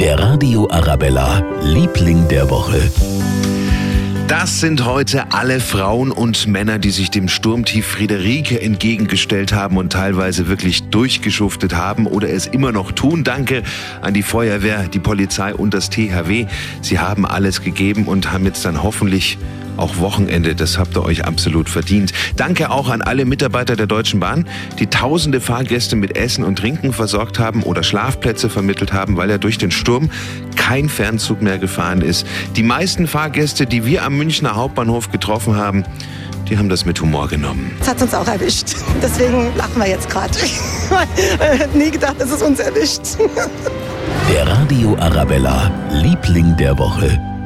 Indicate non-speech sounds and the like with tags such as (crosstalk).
Der Radio Arabella, Liebling der Woche. Das sind heute alle Frauen und Männer, die sich dem Sturmtief Friederike entgegengestellt haben und teilweise wirklich durchgeschuftet haben oder es immer noch tun. Danke an die Feuerwehr, die Polizei und das THW. Sie haben alles gegeben und haben jetzt dann hoffentlich auch Wochenende. Das habt ihr euch absolut verdient. Danke auch an alle Mitarbeiter der Deutschen Bahn, die tausende Fahrgäste mit Essen und Trinken versorgt haben oder Schlafplätze vermittelt haben, weil er durch den Sturm kein Fernzug mehr gefahren ist. Die meisten Fahrgäste, die wir am Münchner Hauptbahnhof getroffen haben, die haben das mit Humor genommen. Das hat uns auch erwischt. Deswegen lachen wir jetzt gerade. (laughs) Nie gedacht, dass es uns erwischt. Der Radio Arabella, Liebling der Woche.